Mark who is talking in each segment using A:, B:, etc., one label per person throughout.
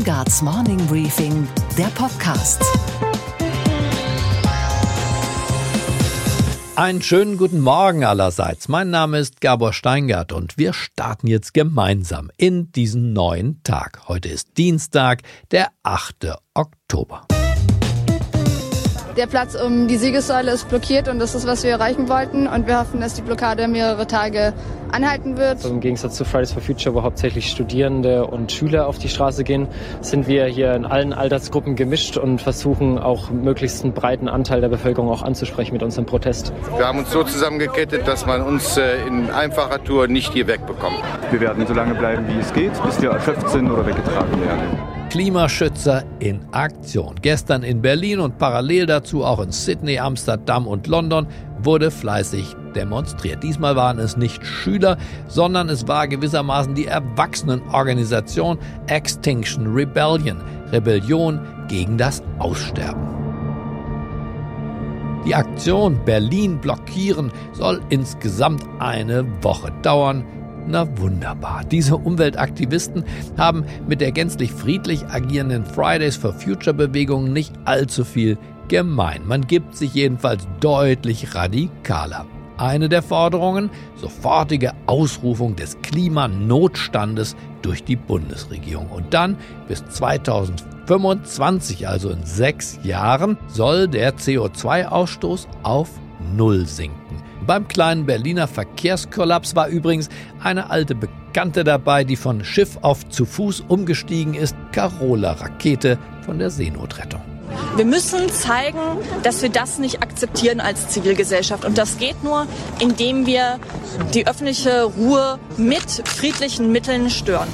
A: Steingarts Morning Briefing, der Podcast.
B: Einen schönen guten Morgen allerseits. Mein Name ist Gabor Steingart und wir starten jetzt gemeinsam in diesen neuen Tag. Heute ist Dienstag, der 8. Oktober.
C: Der Platz um die Siegessäule ist blockiert und das ist, was wir erreichen wollten. Und wir hoffen, dass die Blockade mehrere Tage anhalten wird.
D: Also Im Gegensatz zu Fridays for Future, wo hauptsächlich Studierende und Schüler auf die Straße gehen, sind wir hier in allen Altersgruppen gemischt und versuchen auch möglichst einen breiten Anteil der Bevölkerung auch anzusprechen mit unserem Protest.
E: Wir haben uns so zusammengekettet, dass man uns äh, in einfacher Tour nicht hier wegbekommt.
F: Wir werden so lange bleiben, wie es geht, bis wir erschöpft sind oder weggetragen werden.
B: Klimaschützer in Aktion. Gestern in Berlin und parallel dazu auch in Sydney, Amsterdam und London wurde fleißig demonstriert. Diesmal waren es nicht Schüler, sondern es war gewissermaßen die Erwachsenenorganisation Extinction Rebellion, Rebellion gegen das Aussterben. Die Aktion Berlin blockieren soll insgesamt eine Woche dauern. Na wunderbar. Diese Umweltaktivisten haben mit der gänzlich friedlich agierenden Fridays for Future Bewegung nicht allzu viel gemein. Man gibt sich jedenfalls deutlich radikaler. Eine der Forderungen, sofortige Ausrufung des Klimanotstandes durch die Bundesregierung. Und dann bis 2025, also in sechs Jahren, soll der CO2-Ausstoß auf Null sinken. Beim kleinen Berliner Verkehrskollaps war übrigens eine alte Bekannte dabei, die von Schiff auf zu Fuß umgestiegen ist, Carola Rakete von der Seenotrettung.
G: Wir müssen zeigen, dass wir das nicht akzeptieren als Zivilgesellschaft. Und das geht nur, indem wir die öffentliche Ruhe mit friedlichen Mitteln stören.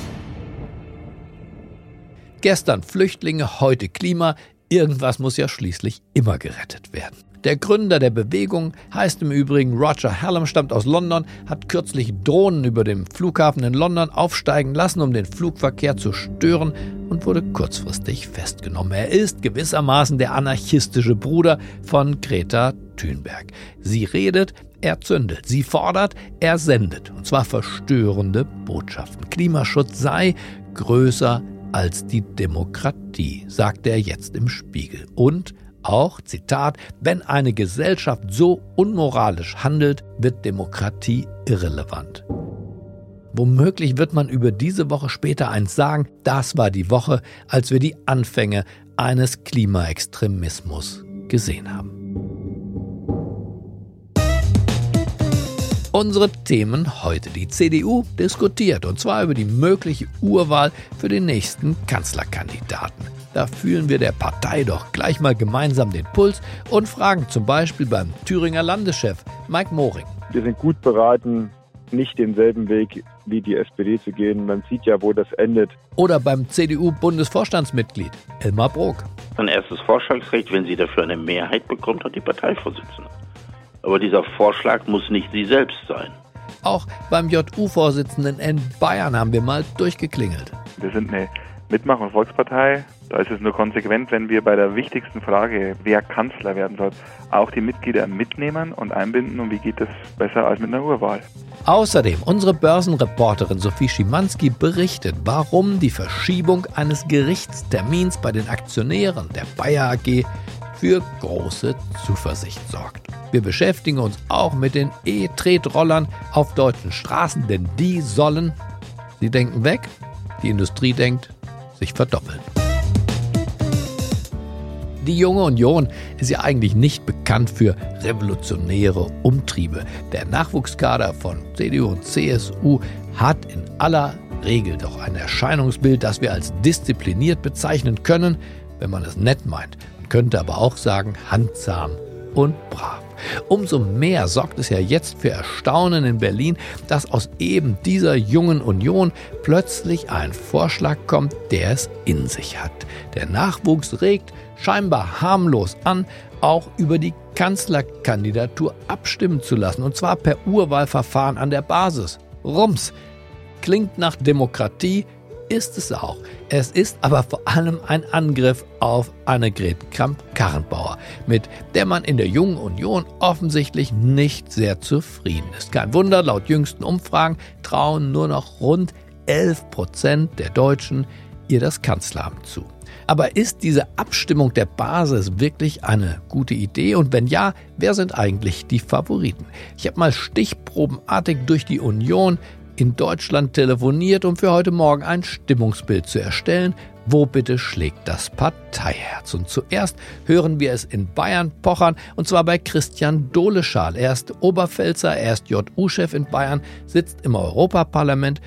B: Gestern Flüchtlinge, heute Klima. Irgendwas muss ja schließlich immer gerettet werden. Der Gründer der Bewegung heißt im Übrigen Roger Hallam, stammt aus London, hat kürzlich Drohnen über dem Flughafen in London aufsteigen lassen, um den Flugverkehr zu stören und wurde kurzfristig festgenommen. Er ist gewissermaßen der anarchistische Bruder von Greta Thunberg. Sie redet, er zündet. Sie fordert, er sendet. Und zwar verstörende Botschaften. Klimaschutz sei größer als die Demokratie, sagt er jetzt im Spiegel. Und auch, Zitat, wenn eine Gesellschaft so unmoralisch handelt, wird Demokratie irrelevant. Womöglich wird man über diese Woche später eins sagen, das war die Woche, als wir die Anfänge eines Klimaextremismus gesehen haben. Unsere Themen heute. Die CDU diskutiert und zwar über die mögliche Urwahl für den nächsten Kanzlerkandidaten. Da fühlen wir der Partei doch gleich mal gemeinsam den Puls und fragen zum Beispiel beim Thüringer Landeschef Mike Moring.
F: Wir sind gut beraten, nicht denselben Weg wie die SPD zu gehen. Man sieht ja, wo das endet.
B: Oder beim CDU-Bundesvorstandsmitglied Elmar Brok.
H: Ein erstes Vorschlagsrecht, wenn sie dafür eine Mehrheit bekommt, hat die Parteivorsitzende. Aber dieser Vorschlag muss nicht sie selbst sein.
B: Auch beim JU-Vorsitzenden in Bayern haben wir mal durchgeklingelt.
F: Wir sind eine Mitmach- und Volkspartei. Da ist es nur konsequent, wenn wir bei der wichtigsten Frage, wer Kanzler werden soll, auch die Mitglieder mitnehmen und einbinden. Und wie geht das besser als mit einer Urwahl?
B: Außerdem, unsere Börsenreporterin Sophie Schimanski berichtet, warum die Verschiebung eines Gerichtstermins bei den Aktionären der Bayer AG für große Zuversicht sorgt. Wir beschäftigen uns auch mit den E-Tretrollern auf deutschen Straßen, denn die sollen, sie denken weg, die Industrie denkt, sich verdoppeln. Die junge Union ist ja eigentlich nicht bekannt für revolutionäre Umtriebe. Der Nachwuchskader von CDU und CSU hat in aller Regel doch ein Erscheinungsbild, das wir als diszipliniert bezeichnen können, wenn man es nett meint. Man könnte aber auch sagen handsam und brav. Umso mehr sorgt es ja jetzt für Erstaunen in Berlin, dass aus eben dieser jungen Union plötzlich ein Vorschlag kommt, der es in sich hat. Der Nachwuchs regt scheinbar harmlos an, auch über die Kanzlerkandidatur abstimmen zu lassen, und zwar per Urwahlverfahren an der Basis. Rums. Klingt nach Demokratie, ist es auch. Es ist aber vor allem ein Angriff auf Annegret Kramp-Karrenbauer, mit der man in der Jungen Union offensichtlich nicht sehr zufrieden ist. Kein Wunder, laut jüngsten Umfragen trauen nur noch rund 11 Prozent der Deutschen ihr das Kanzleramt zu. Aber ist diese Abstimmung der Basis wirklich eine gute Idee? Und wenn ja, wer sind eigentlich die Favoriten? Ich habe mal stichprobenartig durch die Union in Deutschland telefoniert, um für heute Morgen ein Stimmungsbild zu erstellen. Wo bitte schlägt das Parteiherz? Und zuerst hören wir es in Bayern pochern, und zwar bei Christian Doleschal. Er ist Oberpfälzer, er ist JU-Chef in Bayern, sitzt im Europaparlament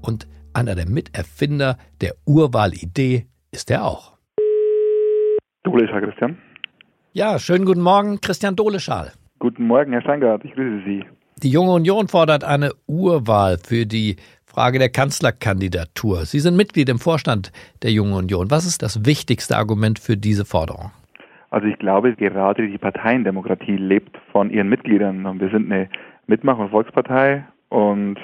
B: und einer der Miterfinder der Urwahlidee ist er auch.
F: Doleschal, Christian.
B: Ja, schönen guten Morgen, Christian Doleschal.
F: Guten Morgen, Herr Steingart, ich grüße Sie.
B: Die Junge Union fordert eine Urwahl für die Frage der Kanzlerkandidatur. Sie sind Mitglied im Vorstand der Jungen Union. Was ist das wichtigste Argument für diese Forderung?
F: Also ich glaube, gerade die Parteiendemokratie lebt von ihren Mitgliedern. Und wir sind eine Mitmach- und Volkspartei und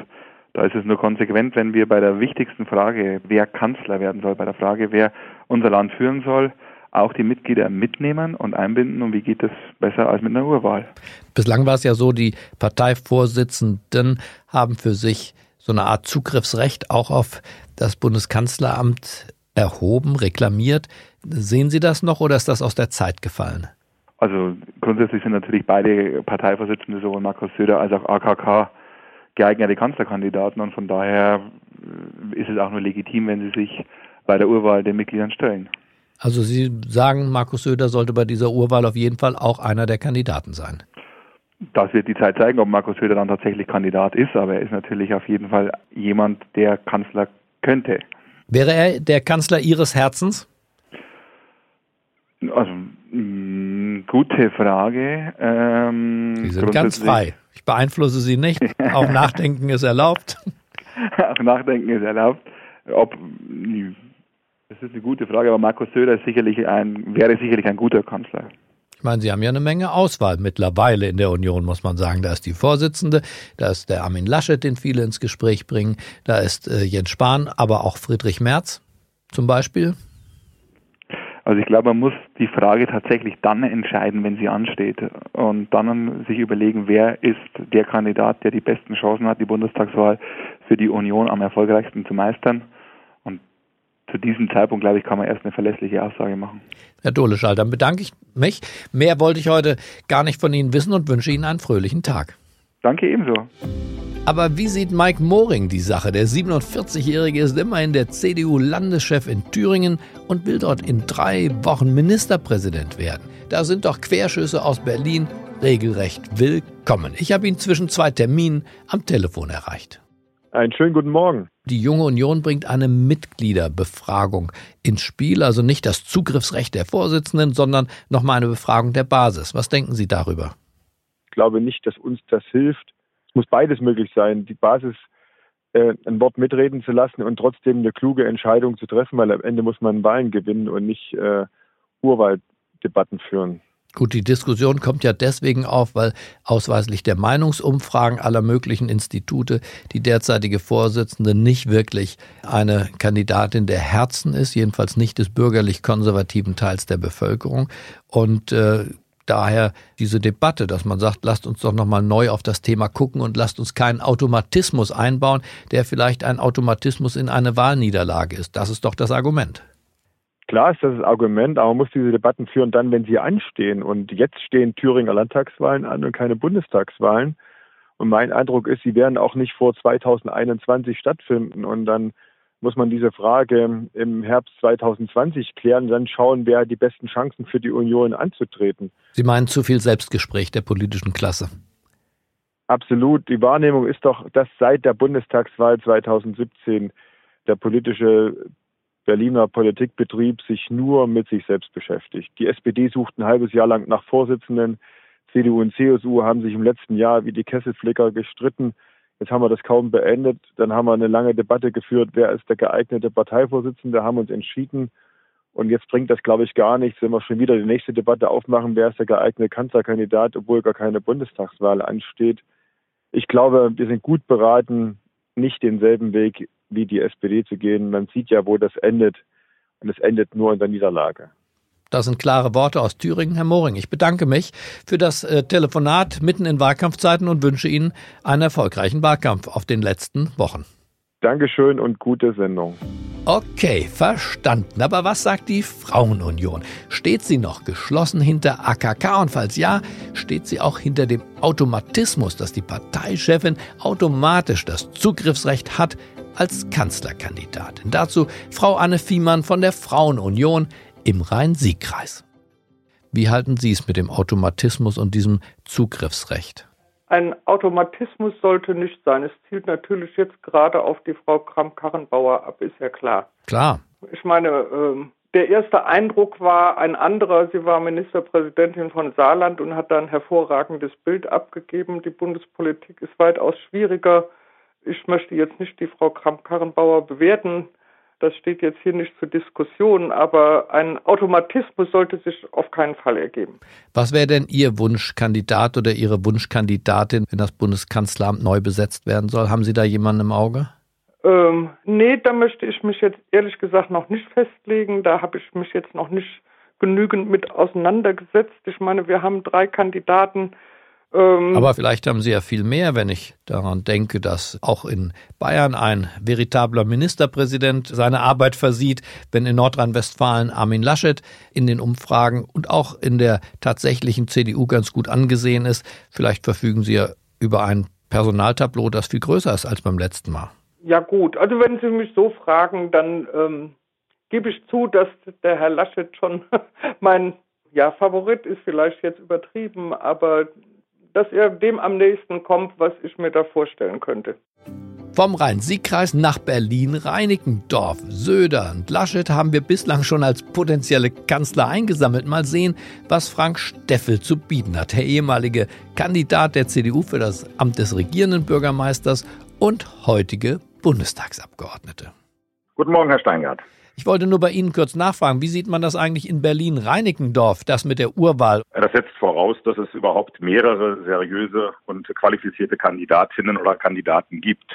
F: da ist es nur konsequent, wenn wir bei der wichtigsten Frage, wer Kanzler werden soll, bei der Frage, wer unser Land führen soll, auch die Mitglieder mitnehmen und einbinden. Und wie geht das besser als mit einer Urwahl?
B: Bislang war es ja so, die Parteivorsitzenden haben für sich so eine Art Zugriffsrecht auch auf das Bundeskanzleramt erhoben, reklamiert. Sehen Sie das noch oder ist das aus der Zeit gefallen?
F: Also grundsätzlich sind natürlich beide Parteivorsitzende, sowohl Markus Söder als auch AKK, geeignete Kanzlerkandidaten und von daher ist es auch nur legitim, wenn sie sich bei der Urwahl den Mitgliedern stellen.
B: Also Sie sagen, Markus Söder sollte bei dieser Urwahl auf jeden Fall auch einer der Kandidaten sein.
F: Das wird die Zeit zeigen, ob Markus Söder dann tatsächlich Kandidat ist, aber er ist natürlich auf jeden Fall jemand, der Kanzler könnte.
B: Wäre er der Kanzler Ihres Herzens?
F: Also, mh, gute Frage.
B: Ähm, Sie sind ganz frei. Ich beeinflusse Sie nicht. Auch Nachdenken ist erlaubt.
F: Auch Nachdenken ist erlaubt. Ob, das ist eine gute Frage, aber Markus Söder ist sicherlich ein, wäre sicherlich ein guter Kanzler.
B: Ich meine, Sie haben ja eine Menge Auswahl mittlerweile in der Union, muss man sagen. Da ist die Vorsitzende, da ist der Armin Laschet, den viele ins Gespräch bringen, da ist äh, Jens Spahn, aber auch Friedrich Merz zum Beispiel.
F: Also ich glaube, man muss die Frage tatsächlich dann entscheiden, wenn sie ansteht und dann sich überlegen, wer ist der Kandidat, der die besten Chancen hat, die Bundestagswahl für die Union am erfolgreichsten zu meistern zu diesem Zeitpunkt, glaube ich, kann man erst eine verlässliche Aussage machen.
B: Herr Doleschall, dann bedanke ich mich. Mehr wollte ich heute gar nicht von Ihnen wissen und wünsche Ihnen einen fröhlichen Tag.
F: Danke ebenso.
B: Aber wie sieht Mike Moring die Sache? Der 47-Jährige ist immerhin der CDU-Landeschef in Thüringen und will dort in drei Wochen Ministerpräsident werden. Da sind doch Querschüsse aus Berlin regelrecht willkommen. Ich habe ihn zwischen zwei Terminen am Telefon erreicht.
I: Einen schönen guten Morgen.
B: Die Junge Union bringt eine Mitgliederbefragung ins Spiel, also nicht das Zugriffsrecht der Vorsitzenden, sondern nochmal eine Befragung der Basis. Was denken Sie darüber?
I: Ich glaube nicht, dass uns das hilft. Es muss beides möglich sein, die Basis äh, ein Wort mitreden zu lassen und trotzdem eine kluge Entscheidung zu treffen, weil am Ende muss man Wahlen gewinnen und nicht äh, Urwahldebatten führen.
B: Gut, die Diskussion kommt ja deswegen auf, weil ausweislich der Meinungsumfragen aller möglichen Institute die derzeitige Vorsitzende nicht wirklich eine Kandidatin der Herzen ist, jedenfalls nicht des bürgerlich-konservativen Teils der Bevölkerung. Und äh, daher diese Debatte, dass man sagt, lasst uns doch nochmal neu auf das Thema gucken und lasst uns keinen Automatismus einbauen, der vielleicht ein Automatismus in eine Wahlniederlage ist. Das ist doch das Argument.
I: Klar ist das das Argument, aber man muss diese Debatten führen dann, wenn sie anstehen. Und jetzt stehen Thüringer Landtagswahlen an und keine Bundestagswahlen. Und mein Eindruck ist, sie werden auch nicht vor 2021 stattfinden. Und dann muss man diese Frage im Herbst 2020 klären, dann schauen, wer die besten Chancen für die Union anzutreten.
B: Sie meinen zu viel Selbstgespräch der politischen Klasse?
I: Absolut. Die Wahrnehmung ist doch, dass seit der Bundestagswahl 2017 der politische Berliner Politikbetrieb sich nur mit sich selbst beschäftigt. Die SPD sucht ein halbes Jahr lang nach Vorsitzenden. CDU und CSU haben sich im letzten Jahr wie die Kesselflicker gestritten. Jetzt haben wir das kaum beendet. Dann haben wir eine lange Debatte geführt, wer ist der geeignete Parteivorsitzende, haben uns entschieden. Und jetzt bringt das, glaube ich, gar nichts, wenn wir schon wieder die nächste Debatte aufmachen, wer ist der geeignete Kanzlerkandidat, obwohl gar keine Bundestagswahl ansteht. Ich glaube, wir sind gut beraten, nicht denselben Weg wie die SPD zu gehen. Man sieht ja, wo das endet. Und es endet nur in der Niederlage.
B: Das sind klare Worte aus Thüringen, Herr Moring. Ich bedanke mich für das äh, Telefonat mitten in Wahlkampfzeiten und wünsche Ihnen einen erfolgreichen Wahlkampf auf den letzten Wochen.
I: Dankeschön und gute Sendung.
B: Okay, verstanden. Aber was sagt die Frauenunion? Steht sie noch geschlossen hinter AKK und falls ja, steht sie auch hinter dem Automatismus, dass die Parteichefin automatisch das Zugriffsrecht hat als Kanzlerkandidatin? Dazu Frau Anne Fiemann von der Frauenunion im Rhein-Sieg-Kreis. Wie halten Sie es mit dem Automatismus und diesem Zugriffsrecht?
J: Ein Automatismus sollte nicht sein. Es zielt natürlich jetzt gerade auf die Frau Kramp-Karrenbauer ab, ist ja klar.
B: Klar.
J: Ich meine, ähm, der erste Eindruck war ein anderer. Sie war Ministerpräsidentin von Saarland und hat da ein hervorragendes Bild abgegeben. Die Bundespolitik ist weitaus schwieriger. Ich möchte jetzt nicht die Frau Kramp-Karrenbauer bewerten. Das steht jetzt hier nicht zur Diskussion, aber ein Automatismus sollte sich auf keinen Fall ergeben.
B: Was wäre denn Ihr Wunschkandidat oder Ihre Wunschkandidatin, wenn das Bundeskanzleramt neu besetzt werden soll? Haben Sie da jemanden im Auge?
J: Ähm, nee, da möchte ich mich jetzt ehrlich gesagt noch nicht festlegen. Da habe ich mich jetzt noch nicht genügend mit auseinandergesetzt. Ich meine, wir haben drei Kandidaten,
B: Aber vielleicht haben Sie ja viel mehr, wenn ich daran denke, dass auch in Bayern ein veritabler Ministerpräsident seine Arbeit versieht, wenn in Nordrhein-Westfalen Armin Laschet in den Umfragen und auch in der tatsächlichen CDU ganz gut angesehen ist. Vielleicht verfügen Sie ja über ein Personaltableau, das viel größer ist als beim letzten Mal.
J: Ja gut, also wenn Sie mich so fragen, dann ähm, gebe ich zu, dass der Herr Laschet schon mein ja, Favorit ist vielleicht jetzt übertrieben, aber dass er dem am nächsten kommt, was ich mir da vorstellen könnte.
B: Vom Rhein-Sieg-Kreis nach Berlin, Reinickendorf, Söder und Laschet haben wir bislang schon als potenzielle Kanzler eingesammelt. Mal sehen, was Frank Steffel zu bieten hat. Der ehemalige Kandidat der CDU für das Amt des regierenden Bürgermeisters und heutige Bundestagsabgeordnete.
K: Guten Morgen, Herr Steingart.
B: Ich wollte nur bei Ihnen kurz nachfragen, wie sieht man das eigentlich in Berlin-Reinickendorf, das mit der Urwahl?
K: Das setzt voraus, dass es überhaupt mehrere seriöse und qualifizierte Kandidatinnen oder Kandidaten gibt.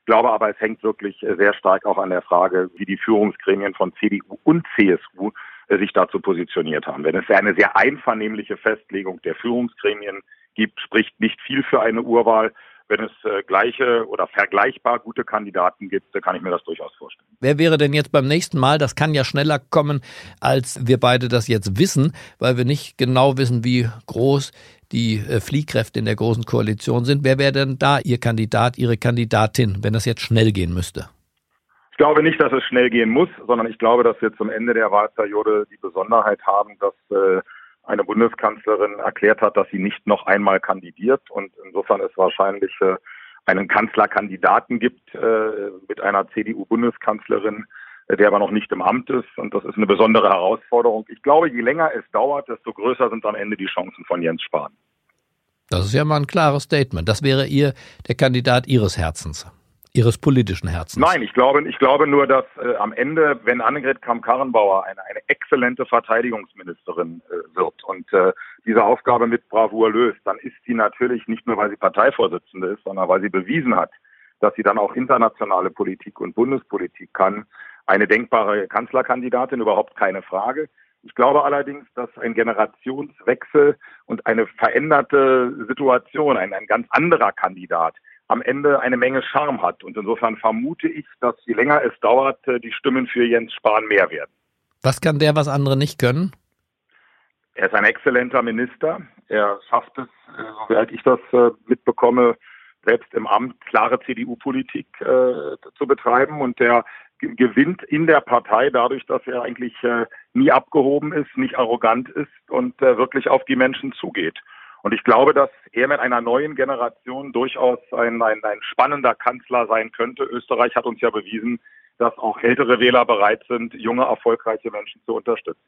K: Ich glaube aber, es hängt wirklich sehr stark auch an der Frage, wie die Führungsgremien von CDU und CSU sich dazu positioniert haben. Wenn es eine sehr einvernehmliche Festlegung der Führungsgremien gibt, spricht nicht viel für eine Urwahl. Wenn es äh, gleiche oder vergleichbar gute Kandidaten gibt, kann ich mir das durchaus vorstellen.
B: Wer wäre denn jetzt beim nächsten Mal? Das kann ja schneller kommen, als wir beide das jetzt wissen, weil wir nicht genau wissen, wie groß die äh, Fliehkräfte in der großen Koalition sind. Wer wäre denn da Ihr Kandidat, Ihre Kandidatin, wenn das jetzt schnell gehen müsste?
K: Ich glaube nicht, dass es schnell gehen muss, sondern ich glaube, dass wir zum Ende der Wahlperiode die Besonderheit haben, dass äh, eine Bundeskanzlerin erklärt hat, dass sie nicht noch einmal kandidiert und insofern es wahrscheinlich äh, einen Kanzlerkandidaten gibt äh, mit einer CDU-Bundeskanzlerin, äh, der aber noch nicht im Amt ist und das ist eine besondere Herausforderung. Ich glaube, je länger es dauert, desto größer sind am Ende die Chancen von Jens Spahn.
B: Das ist ja mal ein klares Statement. Das wäre ihr der Kandidat Ihres Herzens. Ihres politischen Herzens.
K: Nein, ich glaube, ich glaube nur, dass äh, am Ende, wenn Annegret Kramp-Karrenbauer eine, eine exzellente Verteidigungsministerin äh, wird und äh, diese Aufgabe mit Bravour löst, dann ist sie natürlich nicht nur, weil sie Parteivorsitzende ist, sondern weil sie bewiesen hat, dass sie dann auch internationale Politik und Bundespolitik kann. Eine denkbare Kanzlerkandidatin, überhaupt keine Frage. Ich glaube allerdings, dass ein Generationswechsel und eine veränderte Situation, ein, ein ganz anderer Kandidat am Ende eine Menge Charme hat. Und insofern vermute ich, dass je länger es dauert, äh, die Stimmen für Jens Spahn mehr werden.
B: Was kann der, was andere nicht können?
K: Er ist ein exzellenter Minister. Er schafft es, äh, soweit ich das äh, mitbekomme, selbst im Amt klare CDU-Politik äh, zu betreiben. Und der gewinnt in der Partei dadurch, dass er eigentlich äh, nie abgehoben ist, nicht arrogant ist und äh, wirklich auf die Menschen zugeht. Und ich glaube, dass er mit einer neuen Generation durchaus ein, ein, ein spannender Kanzler sein könnte. Österreich hat uns ja bewiesen, dass auch ältere Wähler bereit sind, junge, erfolgreiche Menschen zu unterstützen.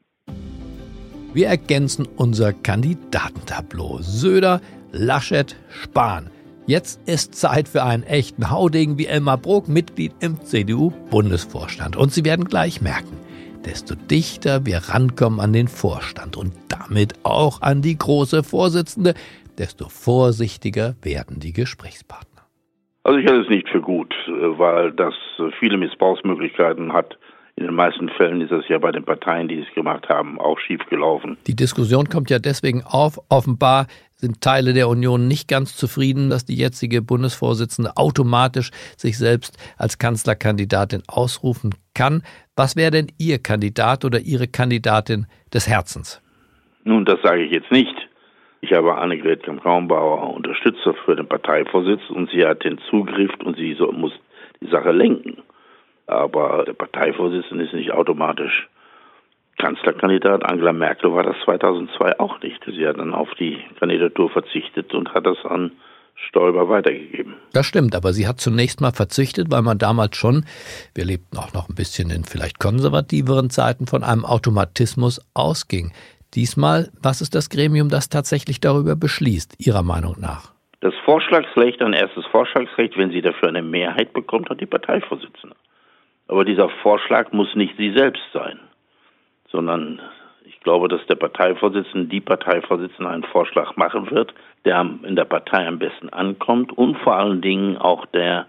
B: Wir ergänzen unser Kandidatentableau. Söder, Laschet, Spahn. Jetzt ist Zeit für einen echten Haudegen wie Elmar Brok, Mitglied im CDU-Bundesvorstand. Und Sie werden gleich merken, desto dichter wir rankommen an den Vorstand und damit auch an die große Vorsitzende, desto vorsichtiger werden die Gesprächspartner.
H: Also ich halte es nicht für gut, weil das viele Missbrauchsmöglichkeiten hat. In den meisten Fällen ist das ja bei den Parteien, die es gemacht haben, auch schiefgelaufen.
B: Die Diskussion kommt ja deswegen auf. Offenbar sind Teile der Union nicht ganz zufrieden, dass die jetzige Bundesvorsitzende automatisch sich selbst als Kanzlerkandidatin ausrufen kann. Was wäre denn Ihr Kandidat oder Ihre Kandidatin des Herzens?
H: Nun, das sage ich jetzt nicht. Ich habe Annegret Kramp-Karrenbauer unterstützt für den Parteivorsitz und sie hat den Zugriff und sie so, muss die Sache lenken. Aber der Parteivorsitzende ist nicht automatisch Kanzlerkandidat. Angela Merkel war das 2002 auch nicht. Sie hat dann auf die Kandidatur verzichtet und hat das an Stoiber weitergegeben.
B: Das stimmt, aber sie hat zunächst mal verzichtet, weil man damals schon, wir lebten auch noch ein bisschen in vielleicht konservativeren Zeiten, von einem Automatismus ausging. Diesmal, was ist das Gremium, das tatsächlich darüber beschließt, Ihrer Meinung nach?
H: Das Vorschlagsrecht, ein erstes Vorschlagsrecht, wenn sie dafür eine Mehrheit bekommt, hat die Parteivorsitzende. Aber dieser Vorschlag muss nicht sie selbst sein, sondern ich glaube, dass der Parteivorsitzende, die Parteivorsitzende einen Vorschlag machen wird, der in der Partei am besten ankommt und vor allen Dingen auch der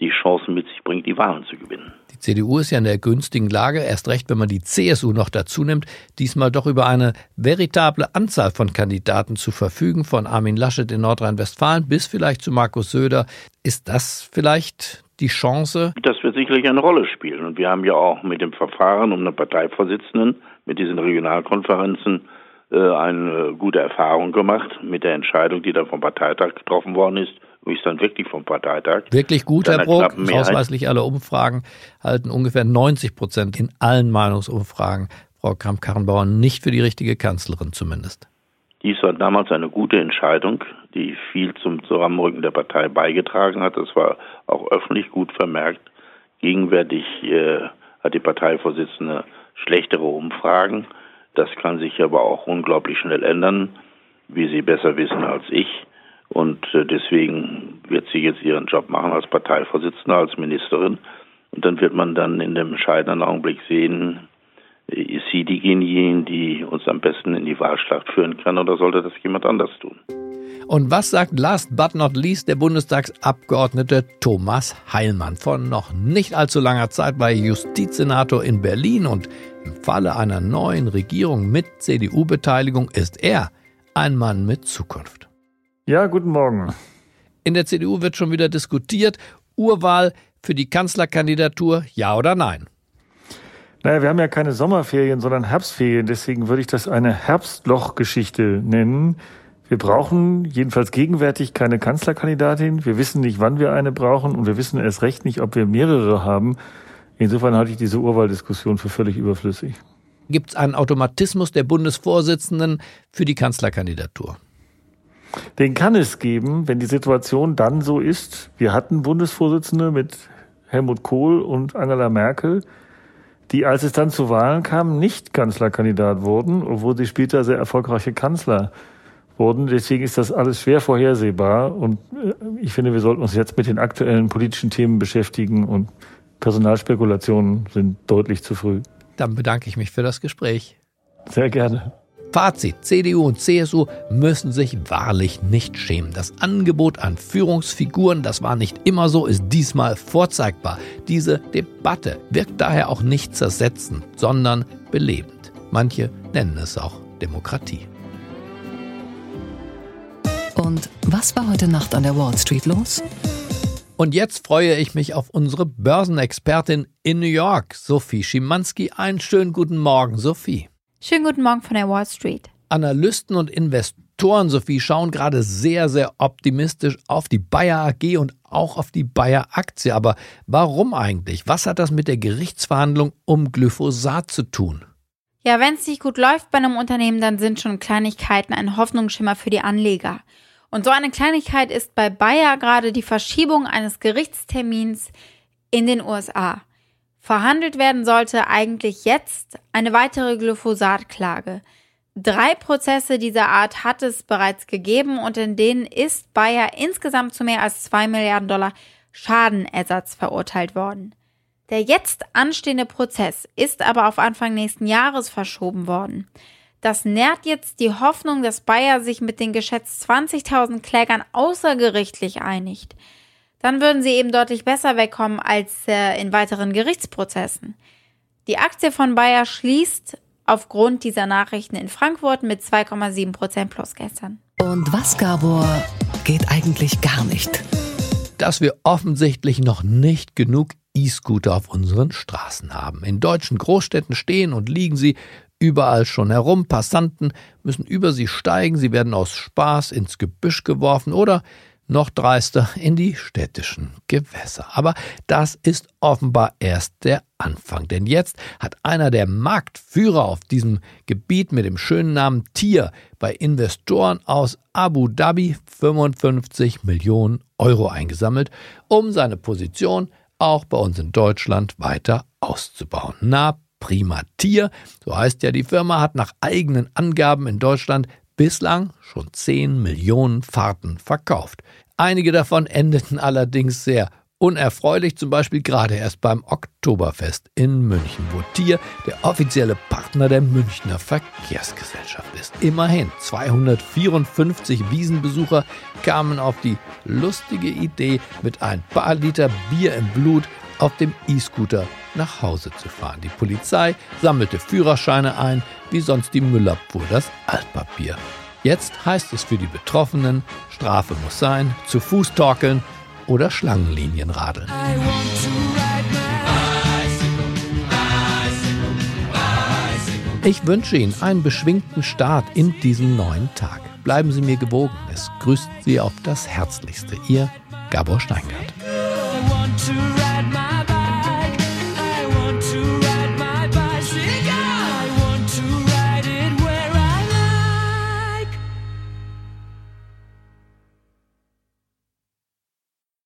H: die Chancen mit sich bringt, die Wahlen zu gewinnen.
B: Die CDU ist ja in der günstigen Lage, erst recht, wenn man die CSU noch dazu nimmt, diesmal doch über eine veritable Anzahl von Kandidaten zu verfügen, von Armin Laschet in Nordrhein-Westfalen bis vielleicht zu Markus Söder. Ist das vielleicht die Chance?
H: Das wird sicherlich eine Rolle spielen. Und wir haben ja auch mit dem Verfahren um eine Parteivorsitzenden, mit diesen Regionalkonferenzen, äh, eine gute Erfahrung gemacht mit der Entscheidung, die dann vom Parteitag getroffen worden ist ist dann wirklich vom Parteitag.
B: Wirklich gut, Herr Bruck. Ausweislich alle Umfragen halten ungefähr 90 Prozent in allen Meinungsumfragen Frau Kramp-Karrenbauer nicht für die richtige Kanzlerin zumindest.
H: Dies war damals eine gute Entscheidung, die viel zum Zusammenrücken der Partei beigetragen hat. Das war auch öffentlich gut vermerkt. Gegenwärtig äh, hat die Parteivorsitzende schlechtere Umfragen. Das kann sich aber auch unglaublich schnell ändern, wie Sie besser wissen als ich. Und äh, deswegen wird sie jetzt ihren Job machen als Parteivorsitzende, als Ministerin. Und dann wird man dann in dem entscheidenden Augenblick sehen, äh, ist sie diejenige, die uns am besten in die Wahlschlacht führen kann oder sollte das jemand anders tun?
B: Und was sagt last but not least der Bundestagsabgeordnete Thomas Heilmann? Von noch nicht allzu langer Zeit war Justizsenator in Berlin und im Falle einer neuen Regierung mit CDU-Beteiligung ist er ein Mann mit Zukunft.
L: Ja, guten Morgen.
B: In der CDU wird schon wieder diskutiert. Urwahl für die Kanzlerkandidatur, ja oder nein?
L: Naja, wir haben ja keine Sommerferien, sondern Herbstferien. Deswegen würde ich das eine Herbstlochgeschichte nennen. Wir brauchen jedenfalls gegenwärtig keine Kanzlerkandidatin. Wir wissen nicht, wann wir eine brauchen und wir wissen erst recht nicht, ob wir mehrere haben. Insofern halte ich diese Urwahldiskussion für völlig überflüssig.
B: Gibt es einen Automatismus der Bundesvorsitzenden für die Kanzlerkandidatur?
L: Den kann es geben, wenn die Situation dann so ist. Wir hatten Bundesvorsitzende mit Helmut Kohl und Angela Merkel, die, als es dann zu Wahlen kam, nicht Kanzlerkandidat wurden, obwohl sie später sehr erfolgreiche Kanzler wurden. Deswegen ist das alles schwer vorhersehbar. Und äh, ich finde, wir sollten uns jetzt mit den aktuellen politischen Themen beschäftigen und Personalspekulationen sind deutlich zu früh.
B: Dann bedanke ich mich für das Gespräch.
L: Sehr gerne.
B: Fazit, CDU und CSU müssen sich wahrlich nicht schämen. Das Angebot an Führungsfiguren, das war nicht immer so, ist diesmal vorzeigbar. Diese Debatte wirkt daher auch nicht zersetzend, sondern belebend. Manche nennen es auch Demokratie.
A: Und was war heute Nacht an der Wall Street los?
B: Und jetzt freue ich mich auf unsere Börsenexpertin in New York, Sophie Schimanski. Einen schönen guten Morgen, Sophie.
M: Schönen guten Morgen von der Wall Street.
B: Analysten und Investoren, Sophie, schauen gerade sehr, sehr optimistisch auf die Bayer AG und auch auf die Bayer Aktie. Aber warum eigentlich? Was hat das mit der Gerichtsverhandlung um Glyphosat zu tun?
M: Ja, wenn es nicht gut läuft bei einem Unternehmen, dann sind schon Kleinigkeiten ein Hoffnungsschimmer für die Anleger. Und so eine Kleinigkeit ist bei Bayer gerade die Verschiebung eines Gerichtstermins in den USA. Verhandelt werden sollte eigentlich jetzt eine weitere Glyphosat-Klage. Drei Prozesse dieser Art hat es bereits gegeben und in denen ist Bayer insgesamt zu mehr als zwei Milliarden Dollar Schadenersatz verurteilt worden. Der jetzt anstehende Prozess ist aber auf Anfang nächsten Jahres verschoben worden. Das nährt jetzt die Hoffnung, dass Bayer sich mit den geschätzt 20.000 Klägern außergerichtlich einigt dann würden sie eben deutlich besser wegkommen als äh, in weiteren Gerichtsprozessen. Die Aktie von Bayer schließt aufgrund dieser Nachrichten in Frankfurt mit 2,7 Prozent plus gestern.
A: Und was, Gabor, geht eigentlich gar nicht?
B: Dass wir offensichtlich noch nicht genug E-Scooter auf unseren Straßen haben. In deutschen Großstädten stehen und liegen sie überall schon herum. Passanten müssen über sie steigen, sie werden aus Spaß ins Gebüsch geworfen oder noch dreister in die städtischen Gewässer. Aber das ist offenbar erst der Anfang, denn jetzt hat einer der Marktführer auf diesem Gebiet mit dem schönen Namen Tier bei Investoren aus Abu Dhabi 55 Millionen Euro eingesammelt, um seine Position auch bei uns in Deutschland weiter auszubauen. Na prima Tier, so heißt ja die Firma, hat nach eigenen Angaben in Deutschland bislang schon 10 Millionen Fahrten verkauft. Einige davon endeten allerdings sehr unerfreulich, zum Beispiel gerade erst beim Oktoberfest in München, wo Tier der offizielle Partner der Münchner Verkehrsgesellschaft ist. Immerhin 254 Wiesenbesucher kamen auf die lustige Idee, mit ein paar Liter Bier im Blut auf dem E-Scooter nach Hause zu fahren. Die Polizei sammelte Führerscheine ein, wie sonst die Müllabfuhr das Altpapier. Jetzt heißt es für die Betroffenen, Strafe muss sein, zu Fuß torkeln oder Schlangenlinien radeln. Ich wünsche Ihnen einen beschwingten Start in diesen neuen Tag. Bleiben Sie mir gewogen. Es grüßt Sie auf das Herzlichste. Ihr Gabor Steingart.